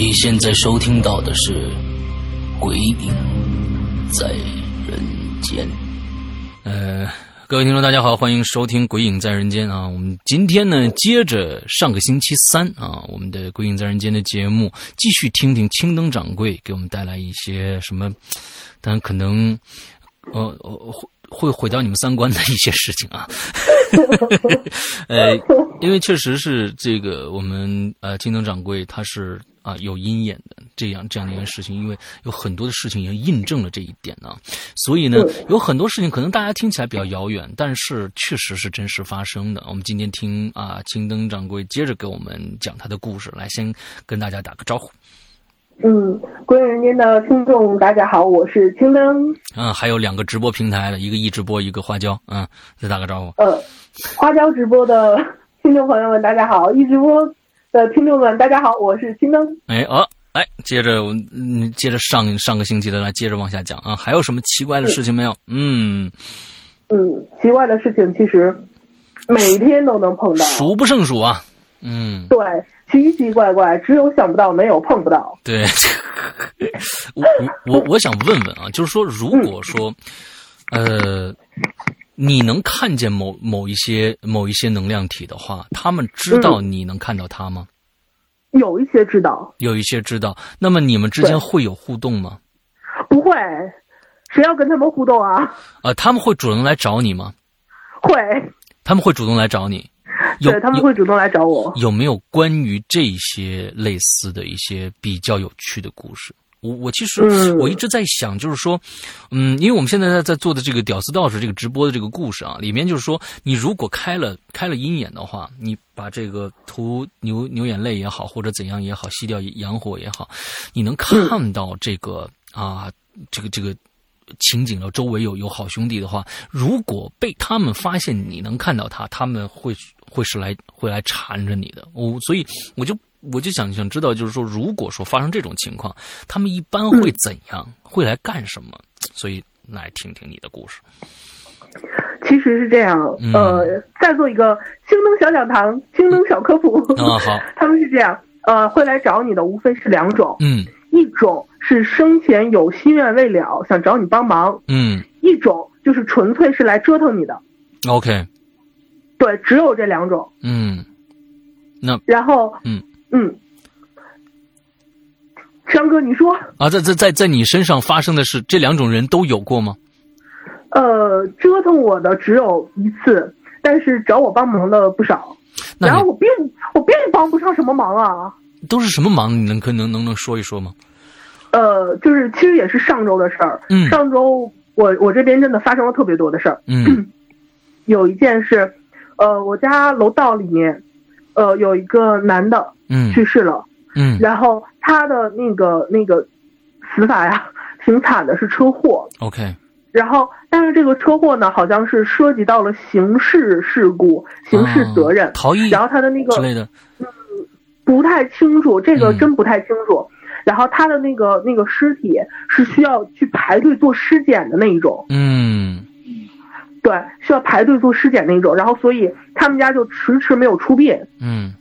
你现在收听到的是《鬼影在人间》。呃，各位听众，大家好，欢迎收听《鬼影在人间》啊！我们今天呢，接着上个星期三啊，我们的《鬼影在人间》的节目，继续听听青灯掌柜给我们带来一些什么，但可能呃呃会会毁掉你们三观的一些事情啊。呃，因为确实是这个，我们呃青灯掌柜他是。啊，有阴眼的这样这样的一件事情，因为有很多的事情已经印证了这一点呢。所以呢，有很多事情可能大家听起来比较遥远，但是确实是真实发生的。我们今天听啊，青灯掌柜接着给我们讲他的故事，来先跟大家打个招呼。嗯，归人间的听众大家好，我是青灯。嗯，还有两个直播平台的，一个易直播，一个花椒。嗯，再打个招呼。呃，花椒直播的 听众朋友们大家好，易直播。的听众们，大家好，我是青灯。哎哦，哎，接着我嗯，接着上上个星期的来，接着往下讲啊，还有什么奇怪的事情没有？嗯嗯，奇怪的事情其实每天都能碰到，数不胜数啊。嗯，对，奇奇怪怪，只有想不到，没有碰不到。对，我我我想问问啊，就是说，如果说呃。你能看见某某一些某一些能量体的话，他们知道你能看到他吗？有一些知道，有一些知道。那么你们之间会有互动吗？不会，谁要跟他们互动啊？啊，他们会主动来找你吗？会，他们会主动来找你。对，他们会主动来找我。有没有关于这些类似的一些比较有趣的故事？我我其实我一直在想，就是说，嗯，因为我们现在在在做的这个屌丝道士这个直播的这个故事啊，里面就是说，你如果开了开了鹰眼的话，你把这个涂牛牛眼泪也好，或者怎样也好，吸掉阳火也好，你能看到这个啊，这个这个情景了，周围有有好兄弟的话，如果被他们发现你能看到他，他们会会是来会来缠着你的。我所以我就。我就想想知道，就是说，如果说发生这种情况，他们一般会怎样？会来干什么？所以来听听你的故事。其实是这样，呃，再做一个青灯小讲堂、青灯小科普。啊，好。他们是这样，呃，会来找你的无非是两种，嗯，一种是生前有心愿未了，想找你帮忙，嗯，一种就是纯粹是来折腾你的。OK。对，只有这两种。嗯。那然后，嗯。嗯，山哥，你说啊，在在在在你身上发生的是这两种人都有过吗？呃，折腾我的只有一次，但是找我帮忙的不少。然后我并我并帮不上什么忙啊。都是什么忙？你能可能能能说一说吗？呃，就是其实也是上周的事儿。嗯，上周我我这边真的发生了特别多的事儿。嗯，有一件是，呃，我家楼道里面。呃，有一个男的，嗯，去世了，嗯，然后他的那个那个死法呀，挺惨的，是车祸，OK，然后但是这个车祸呢，好像是涉及到了刑事事故、刑事责任，逃逸，然后他的那个之类的，嗯，不太清楚，这个真不太清楚。然后他的那个那个尸体是需要去排队做尸检的那一种，嗯。对，需要排队做尸检那种，然后所以他们家就迟迟没有出殡。嗯，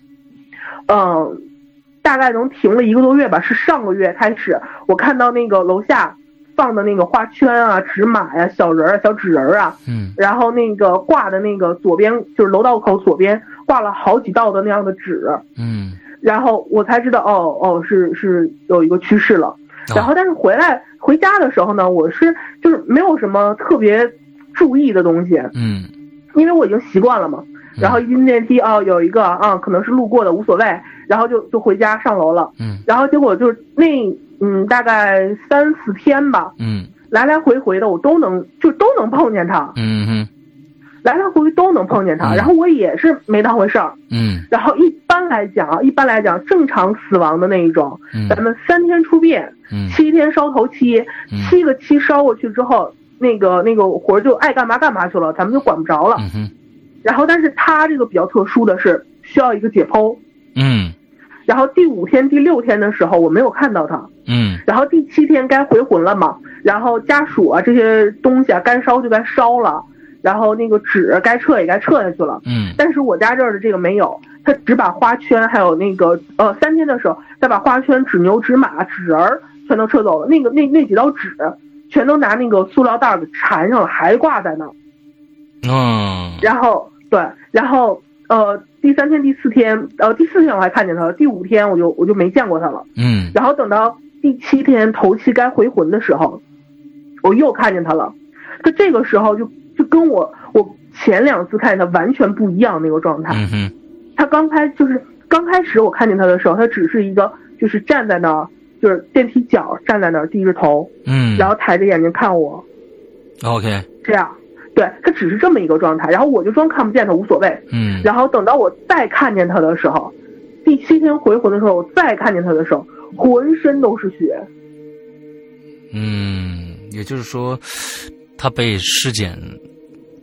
嗯，大概能停了一个多月吧，是上个月开始，我看到那个楼下放的那个花圈啊、纸马呀、小人儿、小纸人儿啊，嗯，然后那个挂的那个左边就是楼道口左边挂了好几道的那样的纸，嗯，然后我才知道，哦哦，是是有一个去世了。然后但是回来回家的时候呢，我是就是没有什么特别。注意的东西，嗯，因为我已经习惯了嘛。然后一进电梯哦，有一个啊，可能是路过的无所谓，然后就就回家上楼了。嗯。然后结果就是那嗯大概三四天吧，嗯。来来回回的我都能就都能碰见他，嗯哼。来来回回都能碰见他。嗯。然后我也是没当回事儿。嗯。然后一般来讲啊，一般来讲正常死亡的那一种，嗯。咱们三天出殡，嗯。七天烧头七，嗯。七个七烧过去之后，那个那个活儿就爱干嘛干嘛去了，咱们就管不着了。嗯然后，但是他这个比较特殊的是需要一个解剖。嗯然后第五天、第六天的时候，我没有看到他。嗯然后第七天该回魂了嘛，然后家属啊这些东西啊该烧就该烧了，然后那个纸该撤也该撤下去了。嗯但是我家这儿的这个没有，他只把花圈还有那个呃三天的时候再把花圈、纸牛、纸马、纸人儿全都撤走了，那个那那几道纸全都拿那个塑料袋儿给缠上了，还挂在那儿。嗯然后对，然后呃第三天、第四天，呃第四天我还看见他了，第五天我就我就没见过他了。嗯然后等到第七天头七该回魂的时候，我又看见他了。他这个时候就就跟我我前两次看见他完全不一样那个状态。嗯哼他刚开就是刚开始我看见他的时候，他只是一个就是站在那儿，就是电梯角站在那儿低着头，嗯，然后抬着眼睛看我，OK 这样。对他只是这么一个状态，然后我就装看不见他无所谓。嗯然后等到我再看见他的时候，第七天回魂的时候，我再看见他的时候，浑身都是血。嗯，也就是说，他被尸检，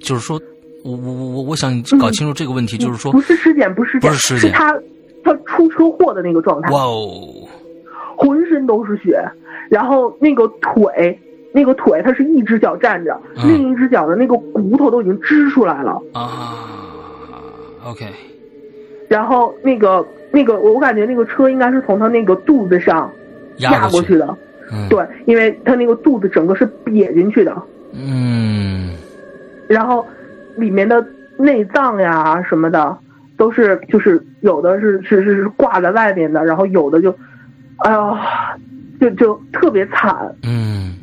就是说，我我我我我想搞清楚这个问题，就是说，不是尸检，不是尸检，不是尸检是他他出车祸的那个状态，哇哦，浑身都是血，然后那个腿，那个腿他是一只脚站着，嗯另一只脚的那个骨头都已经支出来了，啊，OK，然后那个那个我我感觉那个车应该是从他那个肚子上压过去的，嗯，对，因为他那个肚子整个是瘪进去的，嗯。然后里面的内脏呀什么的都是就是有的是是是是挂在外面的，然后有的就，哎呦，就就特别惨。嗯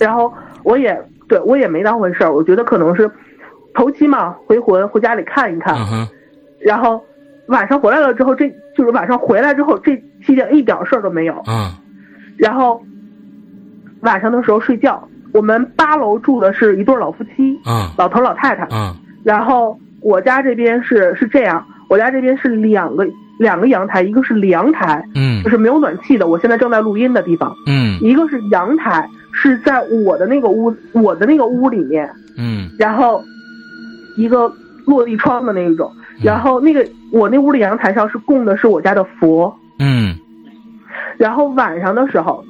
然后我也对我也没当回事儿，我觉得可能是头七嘛，回魂回家里看一看，嗯，然后晚上回来了之后，这就是晚上回来之后这期间一点事儿都没有。嗯然后晚上的时候睡觉，我们八楼住的是一对老夫妻，嗯老头老太太。嗯然后我家这边是是这样，我家这边是两个两个阳台，一个是凉台，嗯。就是没有暖气的，我现在正在录音的地方；嗯。一个是阳台，是在我的那个屋我的那个屋里面，嗯。然后一个落地窗的那一种，然后那个我那屋的阳台上是供的是我家的佛，嗯。然后晚上的时候，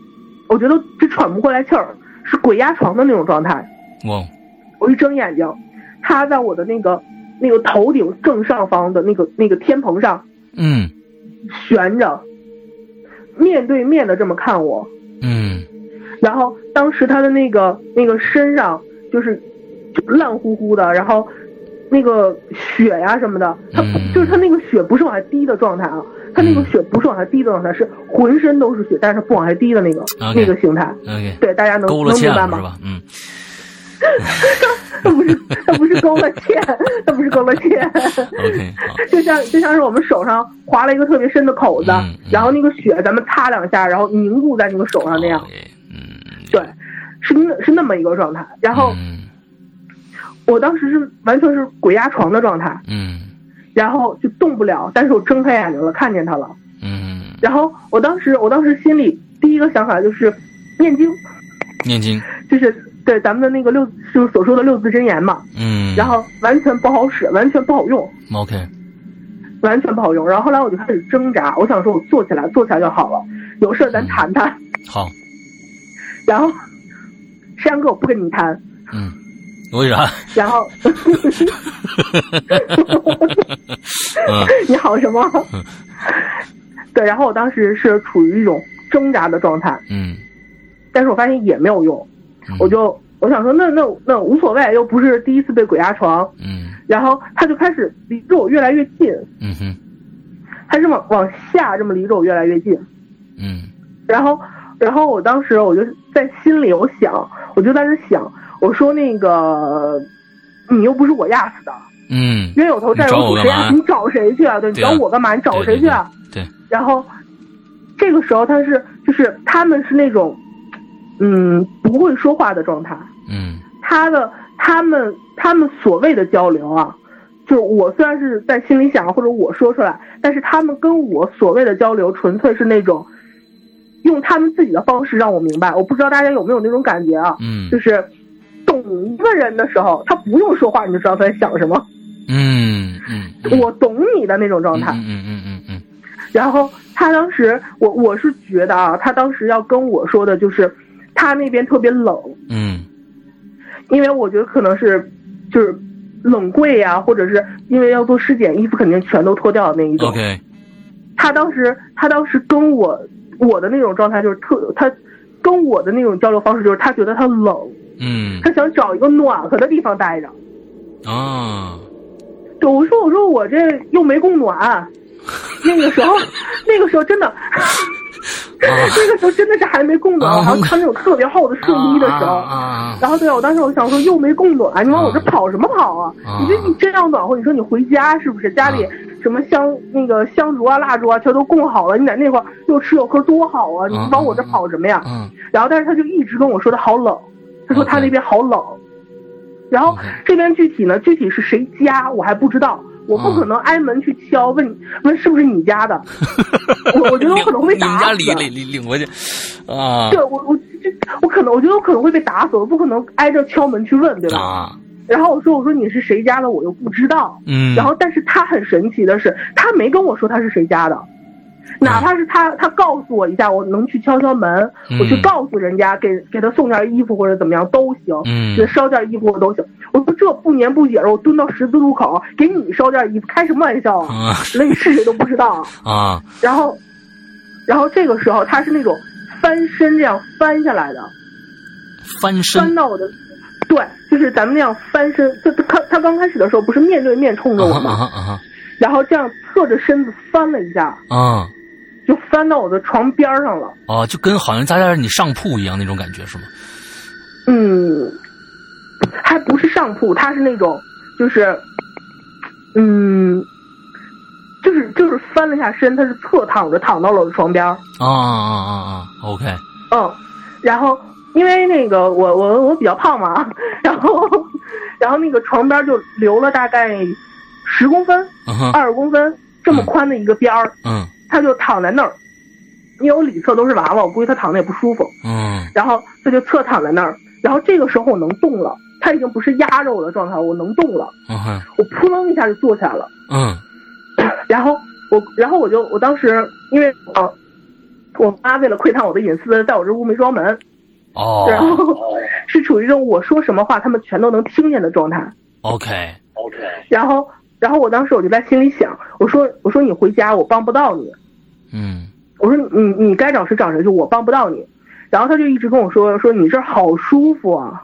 我觉得这喘不过来气儿，是鬼压床的那种状态。哇，我一睁眼睛，他在我的那个那个头顶正上方的那个那个天棚上嗯。悬着，面对面的这么看我。嗯。然后当时他的那个那个身上就是就烂乎乎的，然后那个血呀什么的，他嗯。就是他那个血不是往下滴的状态啊，他那个嗯。血不是往下滴的状态，是浑身都是血，但是不往下滴的那个那个形态。对，大家能能明白吗？嗯 他不是他不是勾了芡，他不是勾了芡。，OK，好，就像就像是我们手上划了一个特别深的口子，嗯嗯然后那个血咱们擦两下，然后凝固在那个手上那样嗯，对，是那是那么一个状态。然后嗯我当时是完全是鬼压床的状态，嗯然后就动不了，但是我睁开眼睛了，看见他了。嗯，然后我当时我当时心里第一个想法就是念经，念经，就是对咱们的那个六就是所说的六字真言嘛，嗯，然后完全不好使，完全不好用。OK，完全不好用。然后后来我就开始挣扎，我想说我坐起来，坐起来就好了，有事咱谈谈。好，然后山哥我不跟你谈，嗯，为啥？然后嗯 你好什么？对，然后我当时是处于一种挣扎的状态，嗯但是我发现也没有用，嗯我就我想说那那那无所谓，又不是第一次被鬼压床。嗯然后他就开始离着我越来越近，嗯哼他是往往下这么离着我越来越近。嗯然后，然后我当时我就在心里，我想，我就在那想，我说那个，你又不是我压死的，嗯冤有头债有主，谁呀？你找谁去啊？对，你找我干嘛？你找谁去啊？对对然后这个时候他是就是他们是那种嗯不会说话的状态，嗯他的他们他们所谓的交流啊，就是我虽然是在心里想或者我说出来，但是他们跟我所谓的交流纯粹是那种用他们自己的方式让我明白。我不知道大家有没有那种感觉啊？嗯就是懂一个人的时候，他不用说话你就知道他在想什么，嗯嗯嗯，我懂你的那种状态。嗯嗯嗯嗯嗯然后他当时，我我是觉得啊，他当时要跟我说的就是，他那边特别冷，嗯因为我觉得可能是就是冷柜呀、或者是因为要做尸检，衣服肯定全都脱掉的那一嗯种。，OK，他当时他当时跟我我的那种状态就是特他跟我的那种交流方式就是他觉得他冷，嗯他想找一个暖和的地方待着。啊，对，我说我说我这又没供暖，那个时候那个时候真的。那个时候真的是还没供暖，啊我还穿那种特别厚的睡衣的时候，然后对，我当时我想说又没供暖，你往我这跑什么跑啊？啊你说你这样暖和，你说你回家是不是？家里啊什么香那个香烛啊、蜡烛啊全都供好了，你在那块儿又吃又喝多好啊！你啊往我这跑什么呀？嗯然后但是他就一直跟我说的好冷，他说他那边好冷。然后这边具体呢，具体是谁家我还不知道，我不嗯可能挨门去敲问你问是不是你家的，我我觉得我可能会被 你们家打死。领领领领回去啊对我我这我可能我觉得我可能会被打死，我不可能挨着敲门去问，对吧？啊然后我说我说你是谁家的，我又不知道。嗯，然后但是他很神奇的是，他没跟我说他是谁家的，哪怕是他他告诉我一下，我能去敲敲门，嗯我去告诉人家给给他送件衣服或者怎么样都行，嗯给他捎件衣服我都行。我说这不年不节的，我蹲到十字路口给你捎件衣服，开什么玩笑啊？啊那你是谁都不知道 啊。啊然后，然后这个时候他是那种翻身这样翻下来的，翻身翻到我的，对，就是咱们那样翻身。就他他刚开始的时候不是面对面冲着我啊吗？啊啊然后这样侧着身子翻了一下，啊就翻到我的床边上了。啊，就跟好像在在你上铺一样那种感觉是吗？嗯，还不是上铺，它是那种，就是，嗯，就是就是翻了一下身，他是侧躺着躺到了我的床边儿。啊啊啊啊，OK，嗯，然后因为那个我我我比较胖嘛，然后然后那个床边就留了大概十公分、二十公分这么宽的一个边儿，嗯他就躺在那儿。因为我里侧都是娃娃，我估计他躺着也不舒服，嗯然后他就侧躺在那儿。然后这个时候我能动了，他已经不是压着我的状态，我能动了。我扑棱一下就坐起来了，嗯然后我，然后我就我当时因为呃，我妈为了窥探我的隐私，在我这屋没装门，哦然哦后是处于一种我说什么话他们全都能听见的状态。OK，OK 然后，然后我当时我就在心里想，我说我说你回家我帮不到你，嗯我说你你该找谁找谁去，我帮不到你。然后他就一直跟我说说你这儿好舒服啊，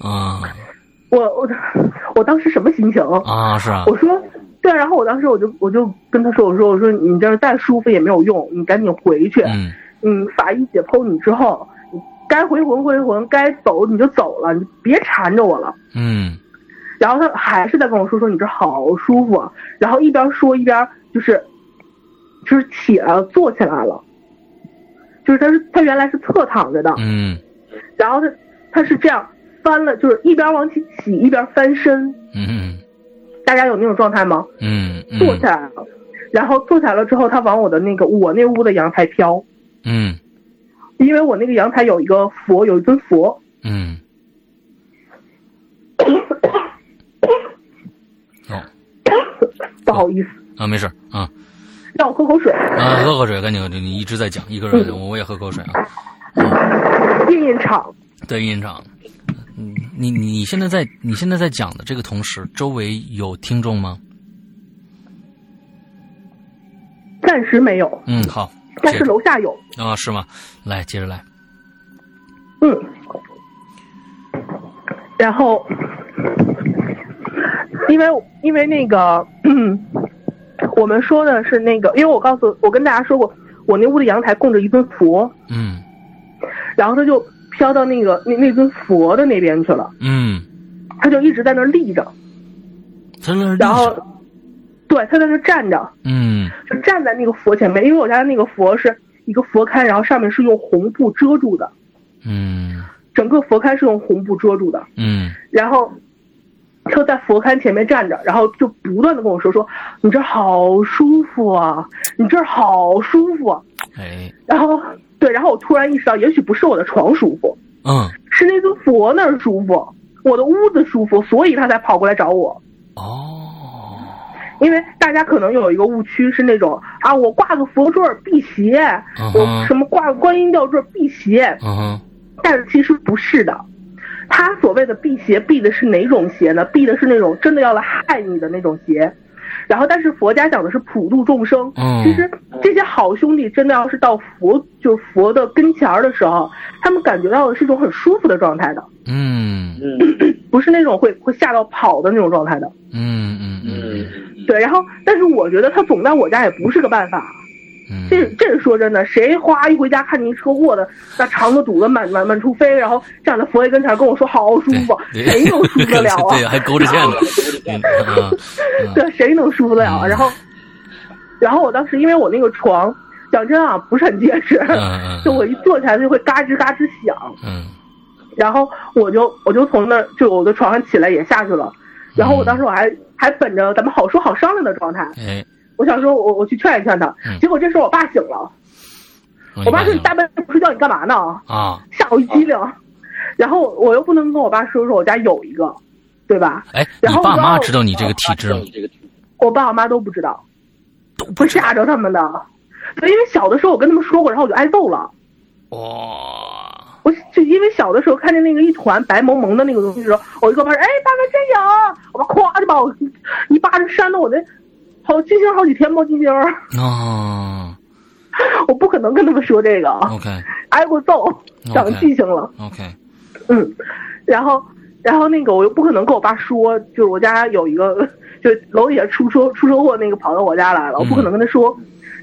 啊我我我当时什么心情？啊是啊，我说对，然后我当时我就我就跟他说，我说我说你这儿再舒服也没有用，你赶紧回去。嗯嗯，法医解剖你之后，你该回魂回魂，该走你就走了，你别缠着我了。嗯然后他还是在跟我说说你这好舒服啊，然后一边说一边就是就是起来了，坐起来了，就是他是他原来是侧躺着的，嗯。然后他他是这样翻了，就是一边往起起一边翻身，嗯。大家有那种状态吗？嗯嗯，坐起来了，然后坐起来了之后，他往我的那个我那屋的阳台飘，嗯。因为我那个阳台有一个佛，有一尊佛，嗯哦不好意思，啊没事啊让我喝口水。啊喝口水，赶紧，你一直在讲，一个人我我也喝口水啊。印印厂，对，印厂，嗯，你你现在在你现在在讲的这个同时，周围有听众吗？暂时没有，嗯，好，但是楼下有。啊是吗？来，接着来。嗯，然后，因为因为那个，嗯，我们说的是那个，因为我告诉我跟大家说过，我那屋的阳台供着一尊佛，嗯然后他就飘到那个那那尊佛的那边去了。嗯他就一直在那儿立着，在那然后，对他在那儿站着，嗯就站在那个佛前面，因为我家的那个佛是一个佛龛，然后上面是用红布遮住的，嗯。整个佛龛是用红布遮住的，嗯。然后就在佛龛前面站着，然后就不断的跟我说说你这儿好舒服啊，你这儿好舒服啊，哎然后对，然后我突然意识到，也许不是我的床舒服，嗯是那尊佛那儿舒服，我的屋子舒服，所以他才跑过来找我。哦因为大家可能有一个误区是那种啊，我挂个佛坠儿辟邪，我什么挂个观音吊坠儿辟邪，但是其实不是的。他所谓的辟邪，避的是哪种邪呢？避的是那种真的要来害你的那种邪。然后，但是佛家讲的是普度众生。嗯其实这些好兄弟真的要是到佛，就是佛的跟前儿的时候，他们感觉到的是一种很舒服的状态的，嗯 不是那种会会吓到跑的那种状态的。嗯嗯嗯对，然后，但是我觉得他总在我家也不是个办法。嗯，这这是说真的，谁哗一回家看见一车祸的，那肠子堵得满满满处飞，然后站在佛爷跟前跟我说好舒服，谁能舒服得了啊？对，还勾着线呢 对，谁能舒服得了然后，然后我当时因为我那个床，讲真啊，不是很结实，就我一坐起来就会嘎吱嘎吱响，嗯。然后我就我就从那就我的床上起来也下去了，然后我当时我还还本着咱们好说好商量的状态，哎，我想说我我去劝一劝他嗯，结果这时候我爸醒了，我爸说你大半夜不睡觉你干嘛呢？啊，吓我一激灵，然后我又不能跟我爸说说我家有一个，对吧？哎，你然后爸妈知道你这个体质吗？我爸我妈都不知道，不吓着他们的。对，因为小的时候我跟他们说过，然后我就挨揍了。哇，我就因为小的时候看见那个一团白蒙蒙的那个东西的时候，我就跟我爸说：“哎，爸爸真有！”我爸咵就把我一巴掌扇到我那好记星好几天冒金星儿。啊 我不可能跟他们说这个，，OK 挨过揍，长记性了。OK，嗯，然后，然后那个我又不可能跟我爸说，就是我家有一个，就楼底下出车出车祸那个跑到我家来了，我不可能跟他说。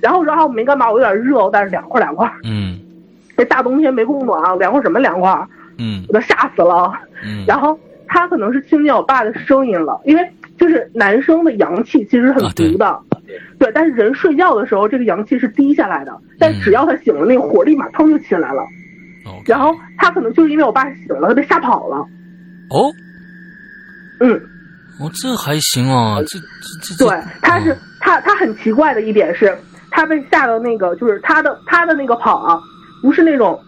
然后我说啊，我没干嘛，我有点热，但是凉快凉快。嗯这大冬天没供暖，凉快什么凉快？嗯我都吓死了。嗯，然后他可能是听见我爸的声音了，因为就是男生的阳气其实很足的，对，但是人睡觉的时候这个阳气是低下来的，但嗯只要他醒了，那个火立马腾就起来了。然后他可能就是因为我爸醒了，他被吓跑了。哦嗯，哦，这还行啊，这这这对，他是他他很奇怪的一点是，他被吓到那个就是他的他的那个跑啊，不是那种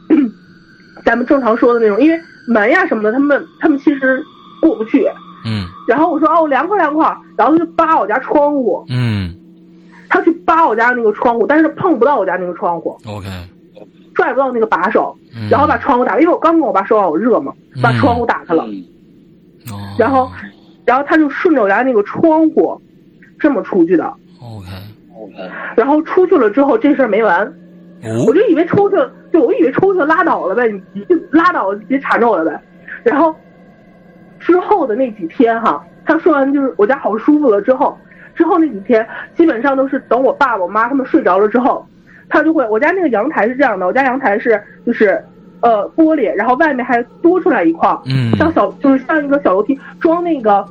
咱们正常说的那种，因为门呀什么的，他们他们其实过不去。嗯。然后我说哦凉快凉快，然后他就扒我家窗户，嗯。他去扒我家那个窗户，但是碰不到我家那个窗户，OK，拽不到那个把手，嗯。然后把窗户打开，因为我刚跟我爸说话我热嘛，把窗户打开了，哦。然后然后他就顺着我家那个窗户这么出去的，，OK。OK，然后出去了之后这事儿没完，我哦就以为出去了，就我以为出去拉倒了呗，你拉倒了，别缠着我了呗。然后之后的那几天哈，他说完就是我家好舒服了之后，之后那几天基本上都是等我爸我妈他们睡着了之后，他就会我家那个阳台是这样的，我家阳台是就是呃玻璃，然后外面还多出来一块儿，嗯像小就是像一个小楼梯装那个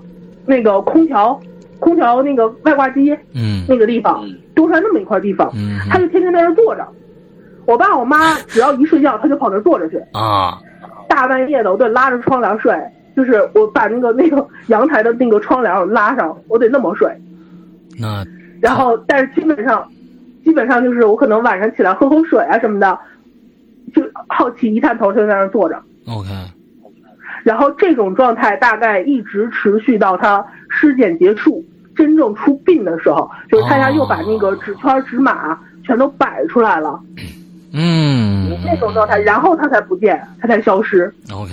那个空调空调那个外挂机嗯那个地方多出来那么一块地方。嗯他就天天在那儿坐着。我爸我妈只要一睡觉，他就跑那儿坐着去，啊大半夜的我得拉着窗帘睡，就是我把那个那个 阳台的那个窗帘拉上，我得那么睡。那然后，但是基本上，基本上就是我可能晚上起来喝口水啊什么的，就好奇一探头就在那儿坐着。OK 然后这种状态大概一直持续到他尸检结束，真正出殡的时候，就是他家又把那个纸圈纸马全都摆出来了。嗯那种状态，然后他才不见，他才消失。OK，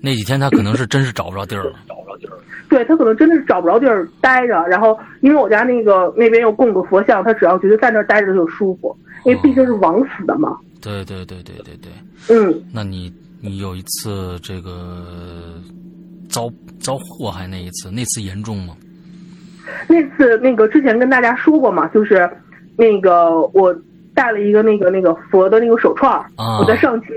那几天他可能是真是找不着地儿了。找不着地儿对他可能真的是找不着地儿待着，然后因为我家那个那边又供个佛像，他只要觉得在那儿待着就舒服，因为毕竟是枉死的嘛。对对对对对对，嗯，那你你有一次这个遭遭祸害那一次，那次严重吗？那次那个之前跟大家说过嘛，就是那个我戴了一个那个那个佛的那个手串儿，啊我在上期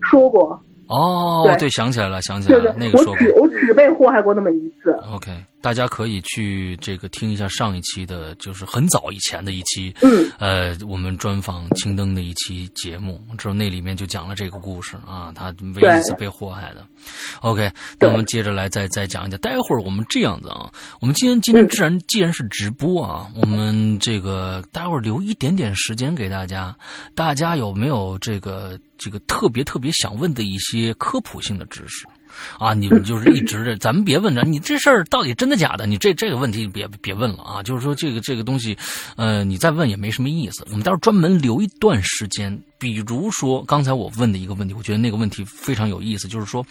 说过，哦，对对，想起来了，想起来了，那，个说过我只。我只被祸害过那么一次。OK，大家可以去这个听一下上一期的，就是很早以前的一期，嗯，呃，我们专访青灯的一期节目，之后那里面就讲了这个故事啊，他唯一一次被祸害的。OK，那我们接着来再再讲一讲。待会儿我们这样子啊，我们今天今天既然既然是直播啊，我们这个待会儿留一点点时间给大家，大家有没有这个这个特别特别想问的一些科普性的知识？啊，你们就是一直的，咱们别问着你这事儿到底真的假的，你这这个问题别别问了啊！就是说这个这个东西，呃，你再问也没什么意思。我们到时候专门留一段时间，比如说刚才我问的一个问题，我觉得那个问题非常有意思，就是说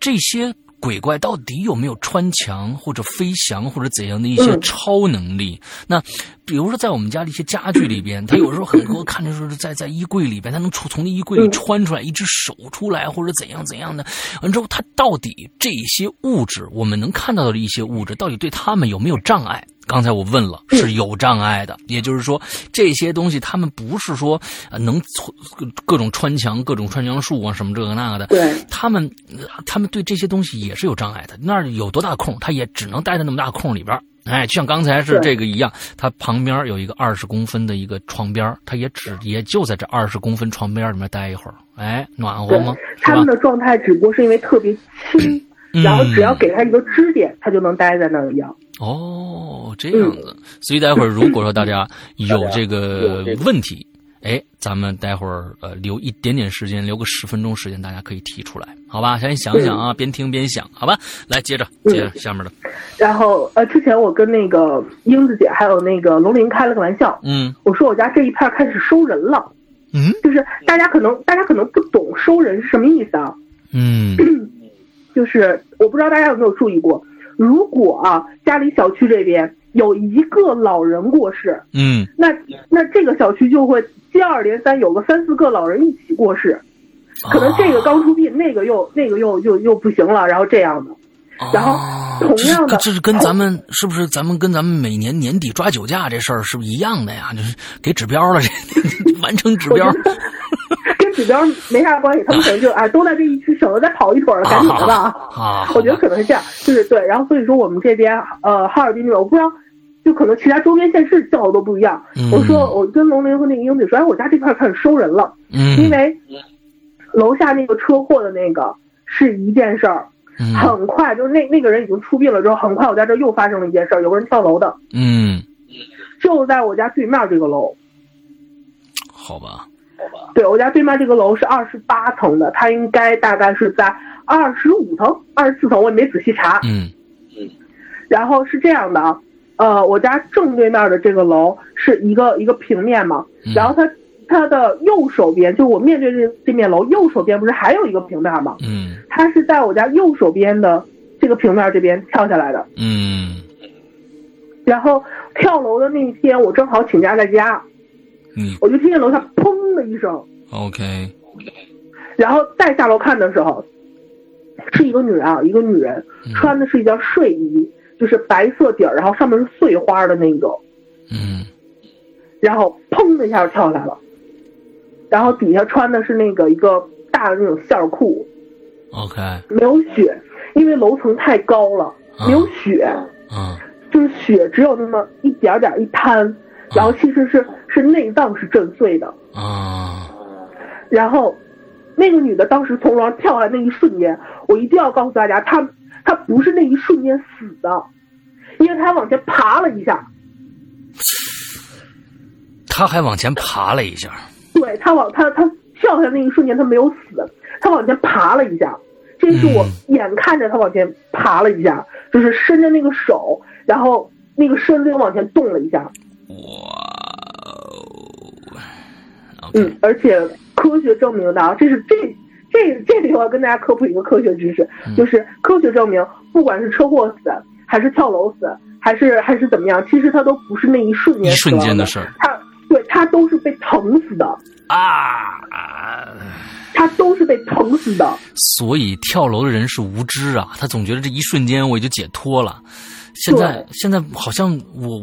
这些鬼怪到底有没有穿墙或者飞翔或者怎样的一些嗯超能力？那比如说在我们家的一些家具里边，它有时候很多看着说是在在衣柜里边，它能出从那衣柜里嗯穿出来一只手出来，或者怎样怎样的。完之后，它到底这些物质，我们能看到的一些物质，到底对他们有没有障碍？刚才我问了，是有障碍的，也就是说，这些东西他们不是说呃能从各种穿墙、各种穿墙术啊什么这个那个的，对，他们呃他们对这些东西也是有障碍的。那儿有多大空，他也只能待在那么大空里边儿。哎，就像刚才是这个一样，他旁边有一个二十公分的一个床边儿，它也只也就在这二十公分床边儿里面待一会儿，哎，暖和吗？他们？的状态只不过是因为特别轻，嗯然后只要给他一个支点，他就能待在那儿一样。哦，这样子。所以待会儿如果说大家有这个问题，哎，咱们待会儿呃留一点点时间，留个十分钟时间，大家可以提出来，好吧？先想想啊，边听边想，好吧？来，接着接着下面的，然后呃，之前我跟那个英子姐还有那个龙鳞开了个玩笑，嗯。我说我家这一片开始收人了，嗯？就是大家可能大家可能不懂收人是什么意思啊，嗯。就是我不知道大家有没有注意过，如果啊家里小区这边有一个老人过世，嗯那那这个小区就会接二连三有个三四个老人一起过世，可能这个刚出殡，那个又那个又又又不行了，然后这样的。然后哦同样的这是这是跟咱们是不是咱们跟咱们每年年底抓酒驾这事儿是不是一样的呀？就是给指标了，这 完成指标 跟指标没啥关系，他们可能就哎都在这一区，省得再跑一腿儿了，赶紧的吧。啊，我觉得可能是这样，就是对。然后所以说我们这边呃哈尔滨这边，我不知道，就可能其他周边县市叫的都不一样。嗯我说我跟龙林和那个英子说，哎，我家这块开始收人了，嗯，因为楼下那个车祸的那个是一件事儿，嗯很快就是那那个人已经出殡了之后，很快我家这又发生了一件事儿，有个人跳楼的，嗯，就在我家对面这个楼。好吧，对我家对面这个楼是二十八层的，它应该大概是在二十五层、二十四层，我也没仔细查。嗯嗯然后是这样的啊，呃，我家正对面的这个楼是一个一个平面嘛，嗯然后它它的右手边，就我面对这这面楼右手边不是还有一个平面吗？嗯它是在我家右手边的这个平面这边跳下来的。嗯然后跳楼的那一天，我正好请假在家，你我就听见楼下砰的一声，OK，然后再下楼看的时候，是一个女人啊，一个女人嗯。穿的是一件睡衣，就是白色底儿，然后上面是碎花的那种，嗯。然后砰的一下就跳下来了，然后底下穿的是那个一个大的那种线儿裤，OK，没有雪，因为楼层太高了，没有雪，嗯就是雪只有那么一点点一滩，然后其实是是内脏是震碎的，啊。然后那个女的当时从楼上跳下来那一瞬间，我一定要告诉大家，她她不是那一瞬间死的，因为她往前爬了一下，他还往前爬了一下，对她往她她跳下来那一瞬间她没有死，她往前爬了一下，这是我眼看着她往前爬了一下，就是伸着那个手，然后那个身子又往前动了一下，嗯，而且科学证明的啊，这是这这这里我要跟大家科普一个科学知识，嗯就是科学证明，不管是车祸死，还是跳楼死，还是还是怎么样，其实他都不是那一瞬间一瞬间的事儿亡的，它对他都是被疼死的，啊，他都是被疼死的。所以跳楼的人是无知啊，他总觉得这一瞬间我就解脱了。现在现在好像我，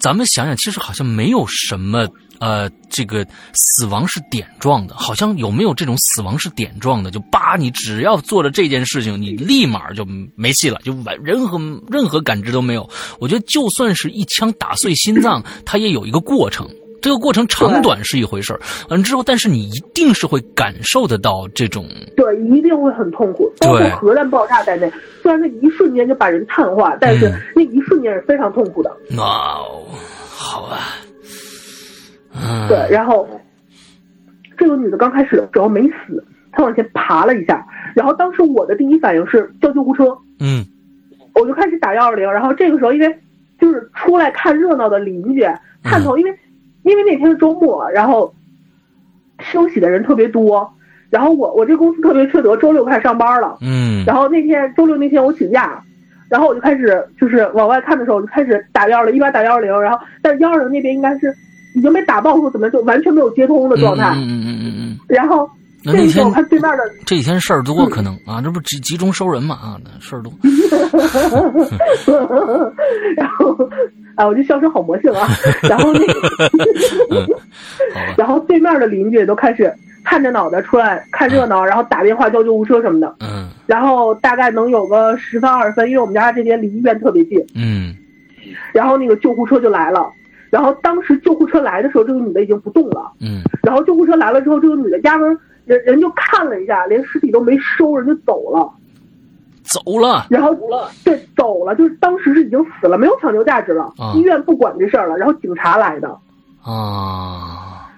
咱们想想，其实好像没有什么呃，这个死亡是点状的，好像有没有这种死亡是点状的？就叭，你只要做了这件事情，你立马就没戏了，就完任何任何感知都没有。我觉得就算是一枪打碎心脏，它也有一个过程。这个过程长短是一回事儿，完之后，但是你一定是会感受得到这种，对，一定会很痛苦，包括核弹爆炸在内。虽然那一瞬间就把人碳化，但是那一瞬间是非常痛苦的。哦，好啊，嗯，对，然后这个女的刚开始的时候没死，她往前爬了一下，然后当时我的第一反应是叫救护车，嗯，我就开始打幺二零，然后这个时候因为就是出来看热闹的邻居探头，因为。因为那天是周末，然后休息的人特别多，然后我我这公司特别缺德，周六开始上班了。嗯。然后那天周六那天我请假，然后我就开始就是往外看的时候，我就开始打幺二零，一边打幺二零，然后但是幺二零那边应该是已经被打爆或怎么就完全没有接通的状态。嗯嗯嗯嗯嗯。然后那那天我看对面的这几天事儿多，可能啊，这不集集中收人嘛啊，事儿多。然后。啊，我就笑声好魔性啊！然后那个 然后对面的邻居也都开始探着脑袋出来看热闹，然后打电话叫救护车什么的。嗯。然后大概能有个十分二十分，因为我们家这边离医院特别近。嗯。然后那个救护车就来了，然后当时救护车来的时候，这个女的已经不动了。嗯。然后救护车来了之后，这个女的压根人人就看了一下，连尸体都没收，人就走了。走了，然后对走了，就是当时是已经死了，没有抢救价值了，医院不管这事儿了，然后警察来的啊，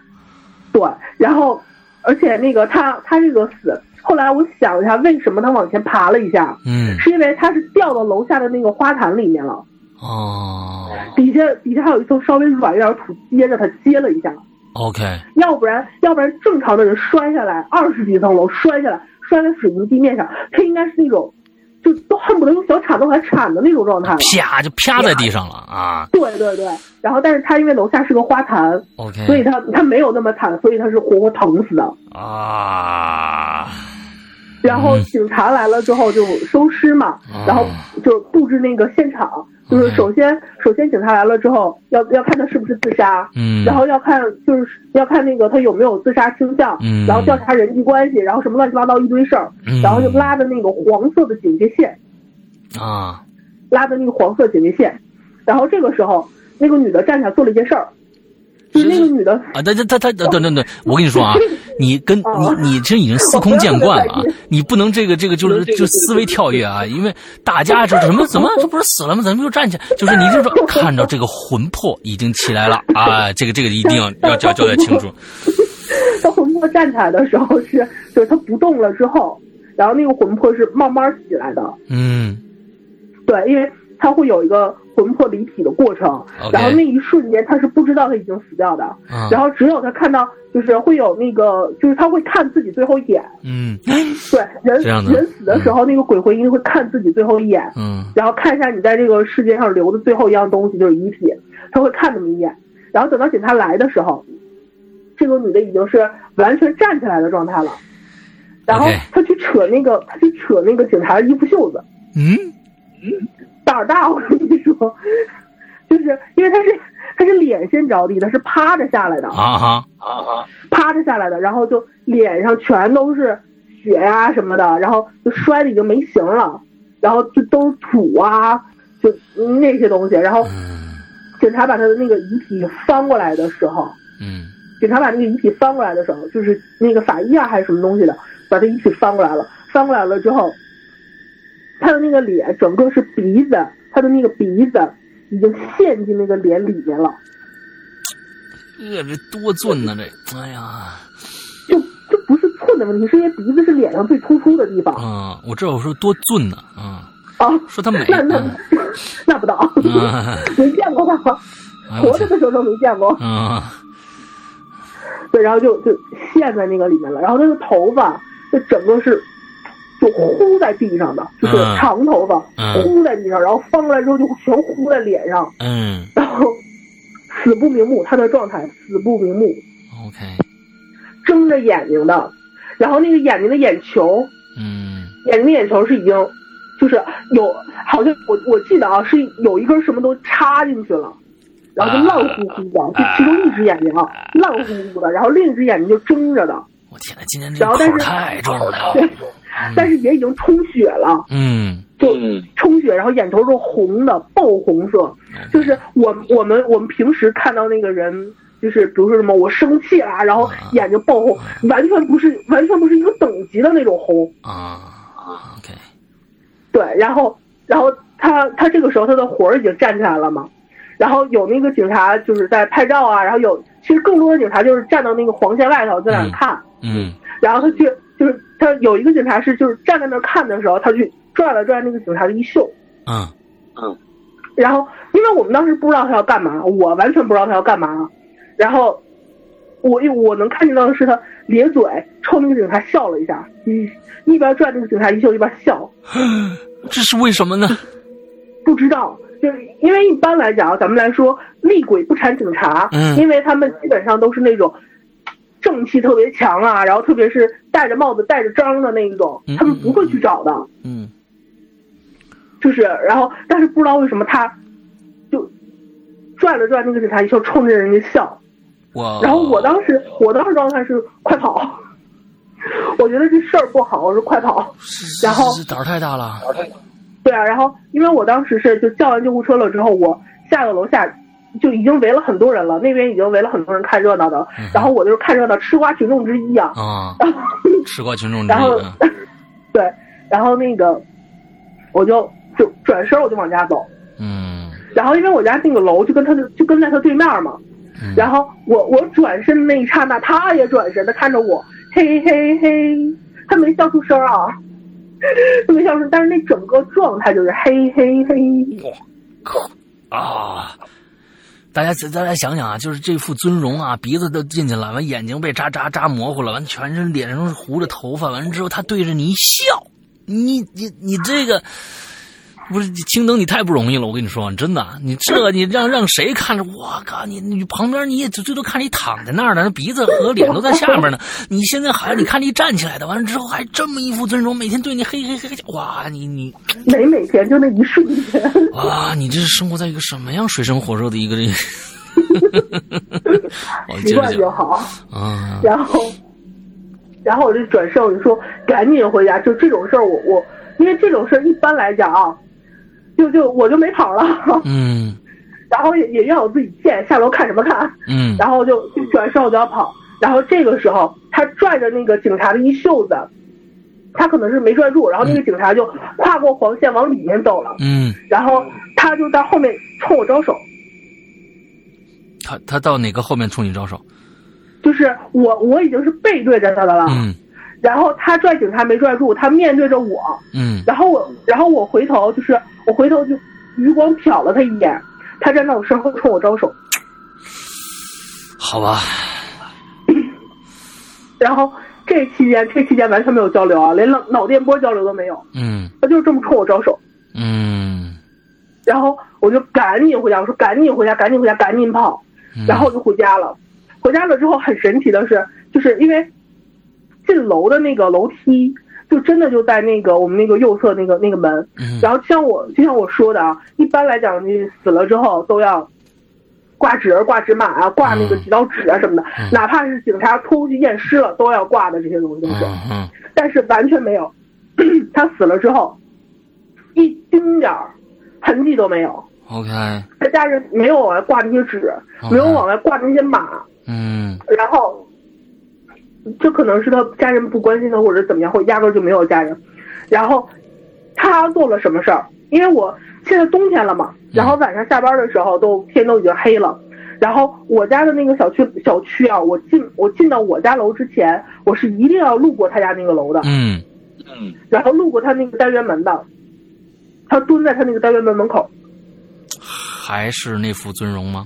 对，然后而且那个他他这个死，后来我想一下，为什么他往前爬了一下？嗯，是因为他是掉到楼下的那个花坛里面了，哦，底下底下还有一层稍微软一点的土接着他接了一下，OK，要不然要不然正常的人摔下来二十几层楼摔下来摔在水泥地面上，他应该是那种。就都恨不得用小铲子来铲的那种状态了，啪就啪在地上了啊！对对对，然后但是他因为楼下是个花坛，OK，所以他他没有那么惨，所以他是活活疼死的啊。然后警察来了之后就收尸嘛，然后就布置那个现场。就是首先，首先警察来了之后，要要看他是不是自杀，嗯，然后要看就是要看那个他有没有自杀倾向，嗯，然后调查人际关系，然后什么乱七八糟一堆事儿，然后就拉的那个黄色的警戒线，啊，拉的那个黄色警戒线，然后这个时候那个女的站起来做了一件事儿。就是那个女的啊，他他他他等等等，我跟你说啊，你跟你 你这已经司空见惯了啊，你不能这个这个就是就思维跳跃啊，因为大家这什么怎么这不是死了吗？怎么又站起来？就是你就说 看到这个魂魄已经起来了啊，这个这个一定要要交交代清楚。他魂魄站起来的时候是，就是他不动了之后，然后那个魂魄是慢慢起来的。嗯，对，因为他会有一个。魂魄离体的过程，然后那一瞬间他是不知道他已经死掉的，然后只有他看到，就是会有那个，就是他会看自己最后一眼。嗯，对，人人死的时候，那个鬼魂一定会看自己最后一眼。嗯，然后看一下你在这个世界上留的最后一样东西，就是遗体，他会看那么一眼。然后等到警察来的时候，这个女的已经是完全站起来的状态了。然后他去扯那个，他去扯那个警察的衣服袖子。嗯嗯。胆儿大，我跟你说，就是因为他是他是脸先着地，他是趴着下来的啊哈啊哈，趴着下来的，然后就脸上全都是血呀什么的，然后就摔的已经没形了，然后就都是土啊，就那些东西，然后警察把他的那个遗体翻过来的时候，嗯，警察把那个遗体翻过来的时候，就是那个法医啊还是什么东西的，把他遗体翻过来了，翻过来了之后。他的那个脸，整个是鼻子，他的那个鼻子已经陷进那个脸里面了。呃，这多俊呢，这，哎呀，就这不是寸的问题，是因为鼻子是脸上最突出的地方。啊，我知道，我说多俊呢，啊，啊，说他美，那那那不到，没见过吧？活着的时候都没见过。啊，对，然后就就陷在那个里面了，然后那个头发，就整个是。就呼在地上的，就是长头发，呼在地上，然后翻过来之后就全呼在脸上，嗯，然后死不瞑目，他的状态死不瞑目，OK，睁着眼睛的，然后那个眼睛的眼球，嗯，眼睛的眼球是已经，就是有好像我我记得啊是有一根什么都插进去了，然后就烂乎乎的，就其中一只眼睛啊烂乎乎的，然后另一只眼睛就睁着的，我天呐，今天这口然后但是太重了。对，但是也已经充血了，嗯。就充血，然后眼头是红的，爆红色，就是我我们我们平时看到那个人，就是比如说什么我生气啦，然后眼睛爆红，完全不是完全不是一个等级的那种红，啊，OK，对，然后然后他他这个时候他的魂儿已经站起来了嘛，然后有那个警察就是在拍照啊，然后有其实更多的警察就是站到那个黄线外头在那儿看，嗯。然后他去就是他有一个警察是就是站在那儿看的时候，他去拽了拽那个警察的衣袖，嗯。然后因为我们当时不知道他要干嘛，我完全不知道他要干嘛，然后我我能看见到的是他咧嘴冲那个警察笑了一下，一一边拽那个警察衣袖一边笑，这是为什么呢？不知道，就是因为一般来讲，咱们来说厉鬼不缠警察，嗯。因为他们基本上都是那种正气特别强啊，然后特别是戴着帽子戴着章的那一种嗯，他们不会去找的。嗯就是，然后但是不知道为什么他就拽了拽那个警察衣袖，冲着人家笑。我然后我当时我当时状态是快跑，我觉得这事儿不好，我说快跑。然后是胆儿太大了。对啊，然后因为我当时是就叫完救护车了之后，我下到楼下就已经围了很多人了，那边已经围了很多人看热闹的，嗯然后我就是看热闹吃瓜群众之一啊。啊，吃瓜群众之然后 对，然后那个我就就转身我就往家走，嗯。然后因为我家那个楼就跟他就就跟在他对面嘛，嗯，然后我我转身的那一刹那，他也转身，他看着我，嘿嘿嘿，他没笑出声啊，他没笑出声，但是那整个状态就是嘿嘿嘿，啊。大家大家想想啊，就是这副尊容啊，鼻子都进去了，完眼睛被扎扎扎模糊了，完全身脸上糊着头发，完了之后他对着你一笑，你你你这个不是青灯，你太不容易了，我跟你说，真的，你这你让让谁看着？我靠，你你旁边你也最多看你躺在那儿的，那鼻子和脸都在下面呢。你现在还你看你站起来的，完了之后还这么一副尊容，每天对你嘿嘿嘿嘿，哇，你你没每天就那一瞬间，哇，你这是生活在一个什么样水深火热的一个人？我习惯就好。啊，然后，然后我就转身我就说赶紧回家，就这种事儿我我，因为这种事儿一般来讲啊，就就我就没跑了，嗯。然后也也让我自己见，下楼看什么看。嗯。然后就就转身我就要跑，然后这个时候他拽着那个警察的衣袖子，他可能是没拽住，然后那个警察就跨过黄线往里面走了，嗯，然后他就在后面冲我招手，他他到哪个后面冲你招手？就是我我已经是背对着他的了，嗯然后他拽警察没拽住，他面对着我，嗯。然后我然后我回头就是我回头就余光瞟了他一眼，他站在我身后冲我招手，好吧，然后这期间这期间完全没有交流啊，连脑脑电波交流都没有，嗯。他就是这么冲我招手。嗯。然后我就赶紧回家，我说赶紧回家，赶紧回家，赶紧跑。嗯，然后我就回家了。回家了之后很神奇的是，就是因为进楼的那个楼梯，就真的就在那个我们那个右侧那个那个门。嗯然后像我就像我说的啊，一般来讲，你死了之后都要挂纸、挂纸马啊、挂那个嗯几道纸啊什么的，嗯哪怕是警察拖过去验尸了，都要挂的这些东西都是。嗯嗯但是完全没有，他死了之后，一丁点儿痕迹都没有。，OK，他家人没有往外挂那些纸，没有往外挂那些马，嗯然后这可能是他家人不关心他，或者怎么样，或压根儿就没有家人。然后他做了什么事儿？因为我现在冬天了嘛，然后晚上下班的时候都天都已经黑了。然后我家的那个小区小区啊，我进我进到我家楼之前，我是一定要路过他家那个楼的，嗯然后路过他那个单元门的。他蹲在他那个单元门门口，还是那副尊容吗？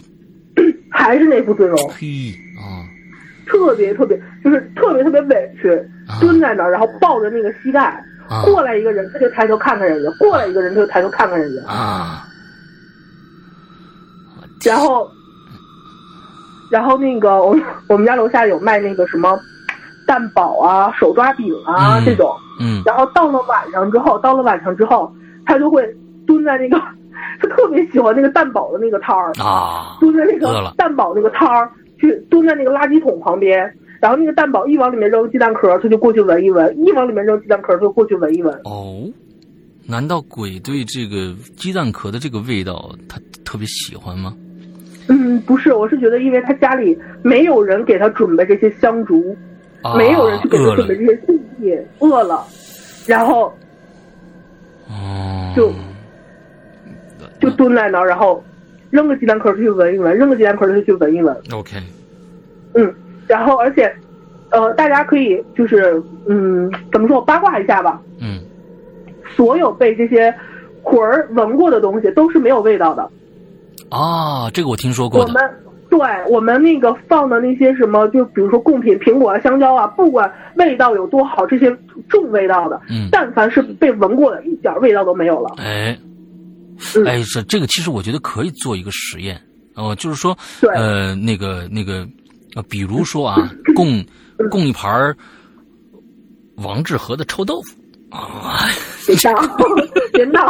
还是那副尊容。嘿啊特别特别，就是特别特别委屈，啊蹲在那儿，然后抱着那个膝盖。啊过来一个人，他就抬头看看人家；过来一个人，他就抬头看看人家。啊！然后，然后那个我们我们家楼下有卖那个什么蛋堡啊、手抓饼啊、嗯这种。嗯然后到了晚上之后，到了晚上之后，他就会蹲在那个 他特别喜欢那个蛋堡的那个摊儿啊，蹲在那个蛋堡那个摊儿，去蹲在那个垃圾桶旁边，然后那个蛋宝一往里面扔鸡蛋壳，他就过去闻一闻；一往里面扔鸡蛋壳，他就过去闻一闻。哦，难道鬼对这个鸡蛋壳的这个味道他特别喜欢吗？嗯，不是，我是觉得，因为他家里没有人给他准备这些香烛，啊，没有人去给他准备这些器械，饿了，然后哦，就就蹲在那儿，然后扔个鸡蛋壳出去闻一闻，扔个鸡蛋壳出去闻一闻。OK，嗯，然后而且，呃，大家可以就是嗯，怎么说我，八卦一下吧。嗯所有被这些魂儿闻过的东西都是没有味道的。啊，这个我听说过的，我们对我们那个放的那些什么，就比如说贡品，苹果啊、香蕉啊，不管味道有多好，这些重味道的，嗯，但凡是被闻过的，一点味道都没有了。哎，嗯哎，这这个其实我觉得可以做一个实验。哦，就是说，呃，那个那个，呃，比如说啊，供 供一盘儿王致和的臭豆腐。啊，别闹，别闹，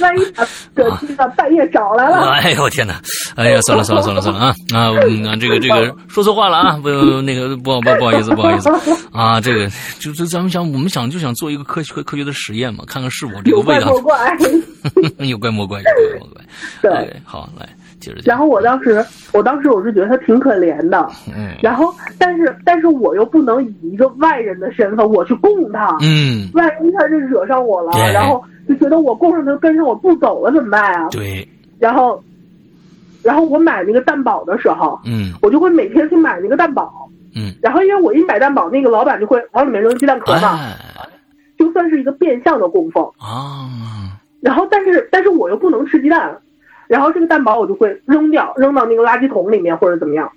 万一把葛鸡呢半夜找来了。哎呦我天哪！哎呀，算了算了算了算了啊啊嗯啊！这个这个 说错话了啊！不那个不不不好意思不好意思啊！这个就是咱们想我们想就想做一个科学科学的实验嘛，看看是否这个有味道 怪莫怪。有怪莫怪有怪莫怪。对，好，来接着讲。然后我当时，我当时我是觉得他挺可怜的，嗯然后但是但是我又不能以一个外人的身份我去供他，嗯，万一他是惹上我了，然后就觉得我供上他跟上我不走了怎么办啊？对，然后，然后我买那个蛋堡的时候，嗯我就会每天去买那个蛋堡，嗯，然后因为我一买蛋堡，那个老板就会往里面扔鸡蛋壳嘛，哎就算是一个变相的供奉。啊，然后但是但是我又不能吃鸡蛋，然后这个蛋堡我就会扔掉，扔到那个垃圾桶里面或者怎么样。